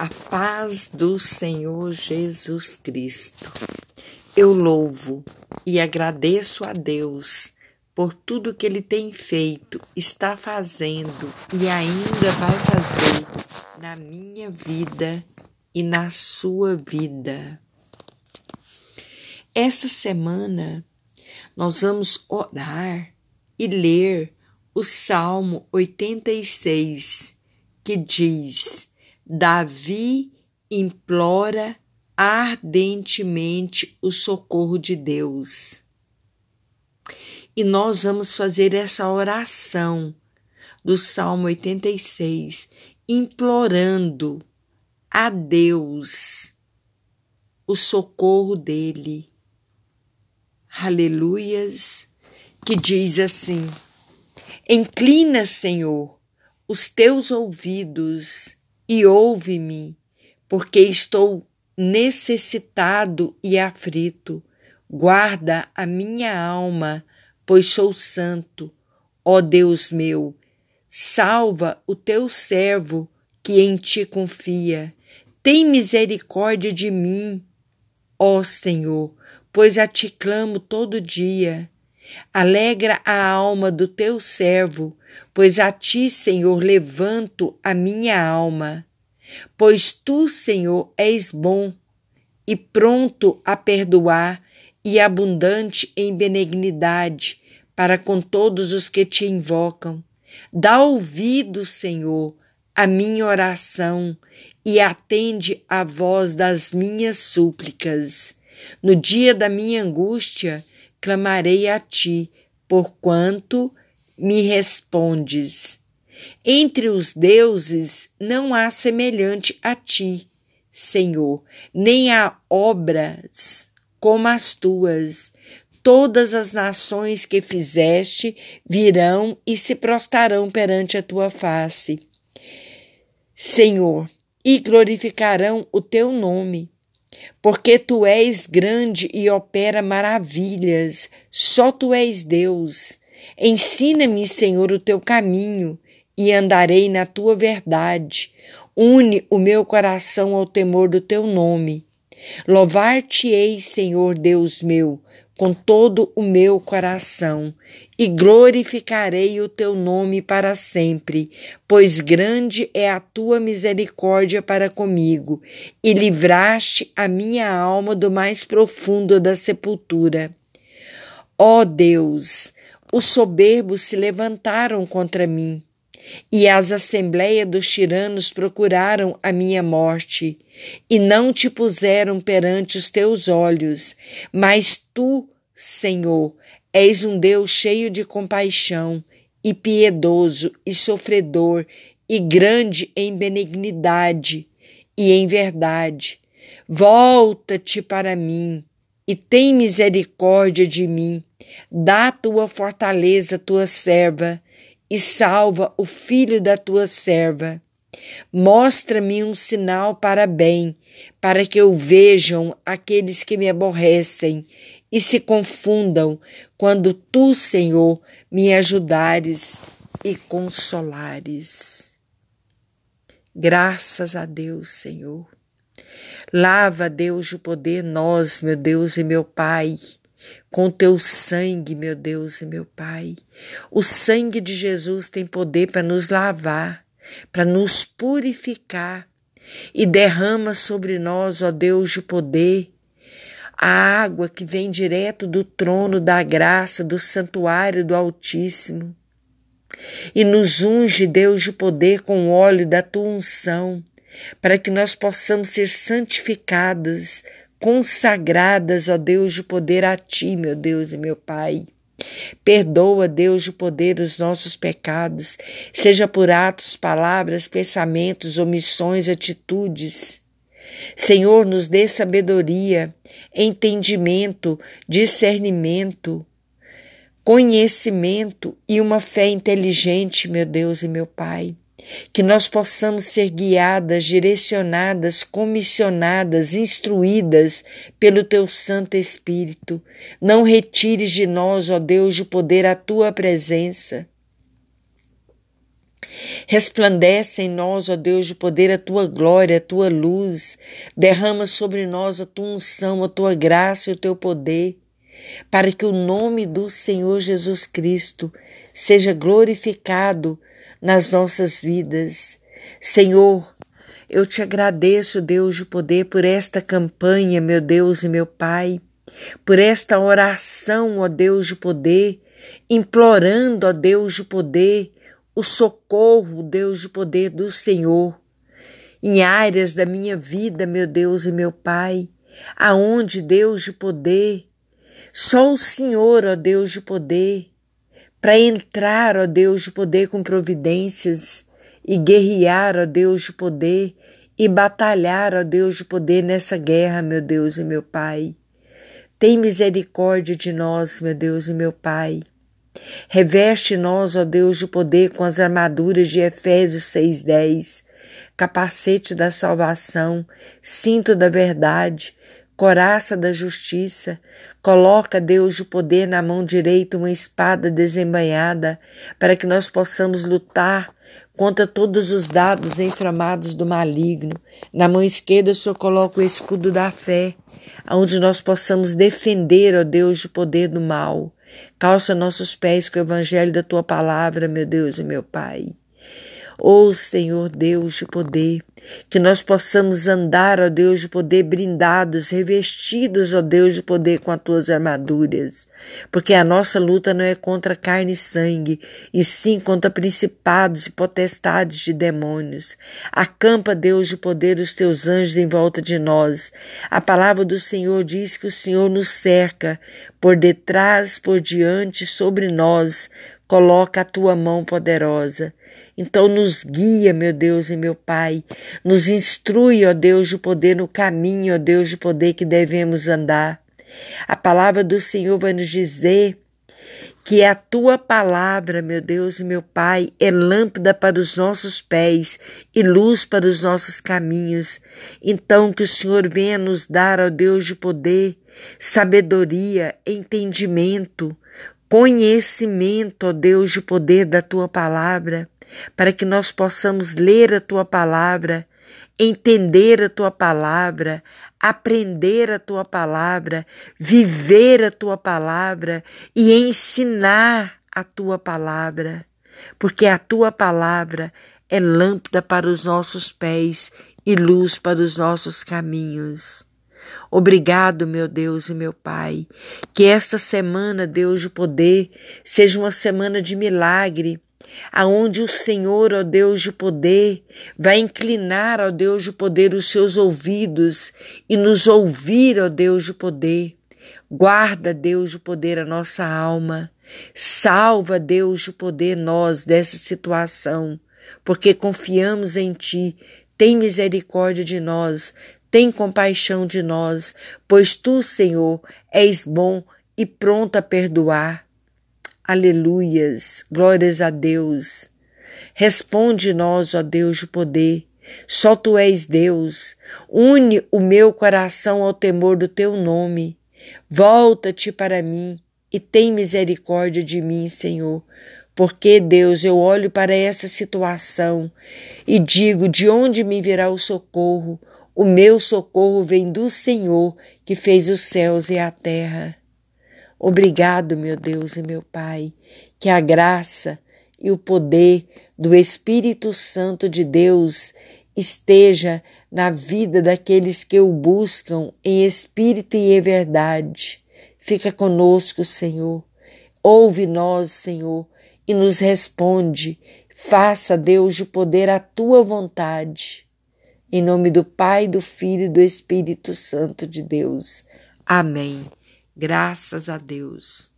A paz do Senhor Jesus Cristo. Eu louvo e agradeço a Deus por tudo que Ele tem feito, está fazendo e ainda vai fazer na minha vida e na sua vida. Essa semana nós vamos orar e ler o Salmo 86, que diz: Davi implora ardentemente o socorro de Deus. E nós vamos fazer essa oração do Salmo 86, implorando a Deus o socorro dele. Aleluias, que diz assim: Inclina, Senhor, os teus ouvidos e ouve-me, porque estou necessitado e aflito. Guarda a minha alma, pois sou santo. Ó Deus meu, salva o teu servo que em ti confia. Tem misericórdia de mim, ó Senhor, pois a ti clamo todo dia. Alegra a alma do teu servo, pois a ti, Senhor, levanto a minha alma. Pois tu, Senhor, és bom e pronto a perdoar e abundante em benignidade para com todos os que te invocam. Dá ouvido, Senhor, à minha oração e atende à voz das minhas súplicas. No dia da minha angústia, clamarei a ti, porquanto me respondes. Entre os deuses não há semelhante a ti, Senhor, nem há obras como as tuas. Todas as nações que fizeste virão e se prostrarão perante a tua face. Senhor, e glorificarão o teu nome porque tu és grande e opera maravilhas, só tu és Deus. Ensina-me, Senhor, o teu caminho e andarei na tua verdade. Une o meu coração ao temor do teu nome. Louvar-te-ei, Senhor Deus meu, com todo o meu coração, e glorificarei o teu nome para sempre, pois grande é a tua misericórdia para comigo, e livraste a minha alma do mais profundo da sepultura. Ó Deus, os soberbos se levantaram contra mim, e as assembleias dos tiranos procuraram a minha morte, e não te puseram perante os teus olhos, mas tu, Senhor, és um Deus cheio de compaixão, e piedoso, e sofredor, e grande em benignidade e em verdade. Volta-te para mim e tem misericórdia de mim. Dá tua fortaleza tua serva e salva o filho da tua serva. Mostra-me um sinal para bem, para que eu vejam aqueles que me aborrecem e se confundam quando tu, Senhor, me ajudares e consolares. Graças a Deus, Senhor. Lava, Deus, o poder nós, meu Deus e meu Pai com teu sangue, meu Deus e meu Pai. O sangue de Jesus tem poder para nos lavar, para nos purificar e derrama sobre nós, ó Deus, o poder, a água que vem direto do trono da graça, do santuário do Altíssimo. E nos unge, Deus, o poder com o óleo da tua unção, para que nós possamos ser santificados consagradas, ó Deus, de poder a Ti, meu Deus e meu Pai. Perdoa, Deus, de poder os nossos pecados, seja por atos, palavras, pensamentos, omissões, atitudes. Senhor, nos dê sabedoria, entendimento, discernimento, conhecimento e uma fé inteligente, meu Deus e meu Pai que nós possamos ser guiadas, direcionadas, comissionadas, instruídas pelo teu Santo Espírito. Não retires de nós, ó Deus, o poder, a tua presença. Resplandece em nós, ó Deus de poder, a tua glória, a tua luz. Derrama sobre nós a tua unção, a tua graça e o teu poder, para que o nome do Senhor Jesus Cristo seja glorificado nas nossas vidas. Senhor, eu te agradeço, Deus de poder, por esta campanha, meu Deus e meu Pai, por esta oração, ó Deus de poder, implorando, ó Deus de poder, o socorro, Deus de poder do Senhor, em áreas da minha vida, meu Deus e meu Pai, aonde, Deus de poder, só o Senhor, ó Deus de poder, para entrar, ó Deus de poder, com providências e guerrear, ó Deus de poder, e batalhar, ó Deus de poder, nessa guerra, meu Deus e meu Pai. Tem misericórdia de nós, meu Deus e meu Pai. Reveste nós, ó Deus de poder, com as armaduras de Efésios 6,10, capacete da salvação, cinto da verdade, coraça da justiça, coloca, Deus de poder, na mão direita uma espada desembainhada, para que nós possamos lutar contra todos os dados inflamados do maligno. Na mão esquerda, o Senhor coloca o escudo da fé, onde nós possamos defender, ó Deus, de poder do mal. Calça nossos pés com o evangelho da tua palavra, meu Deus e meu Pai. Ó oh, Senhor Deus de poder, que nós possamos andar, ó Deus de poder, brindados, revestidos, ó Deus de poder, com as tuas armaduras, porque a nossa luta não é contra carne e sangue, e sim contra principados e potestades de demônios. Acampa, Deus de poder, os teus anjos em volta de nós. A palavra do Senhor diz que o Senhor nos cerca por detrás, por diante, sobre nós, coloca a tua mão poderosa. Então nos guia, meu Deus e meu Pai, nos instrui, ó Deus de poder, no caminho, ó Deus de poder que devemos andar. A palavra do Senhor vai nos dizer que a tua palavra, meu Deus e meu Pai, é lâmpada para os nossos pés e luz para os nossos caminhos. Então, que o Senhor venha nos dar, ó Deus de poder, sabedoria, entendimento, conhecimento, ó Deus de poder da tua palavra para que nós possamos ler a tua palavra, entender a tua palavra, aprender a tua palavra, viver a tua palavra e ensinar a tua palavra, porque a tua palavra é lâmpada para os nossos pés e luz para os nossos caminhos. Obrigado, meu Deus e meu Pai, que esta semana, Deus de poder, seja uma semana de milagre, aonde o Senhor, ó Deus de poder, vai inclinar, ó Deus de poder, os seus ouvidos e nos ouvir, ó Deus de poder. Guarda, Deus de poder, a nossa alma. Salva, Deus de poder, nós dessa situação, porque confiamos em Ti. Tem misericórdia de nós, tem compaixão de nós, pois Tu, Senhor, és bom e pronto a perdoar. Aleluias, glórias a Deus. Responde-nós, ó Deus de poder. Só tu és Deus. Une o meu coração ao temor do teu nome. Volta-te para mim e tem misericórdia de mim, Senhor. Porque, Deus, eu olho para essa situação e digo: de onde me virá o socorro? O meu socorro vem do Senhor que fez os céus e a terra. Obrigado, meu Deus e meu Pai, que a graça e o poder do Espírito Santo de Deus esteja na vida daqueles que o buscam em espírito e em verdade. Fica conosco, Senhor. Ouve nós, Senhor, e nos responde. Faça, Deus, de poder a tua vontade. Em nome do Pai, do Filho e do Espírito Santo de Deus. Amém. Graças a Deus.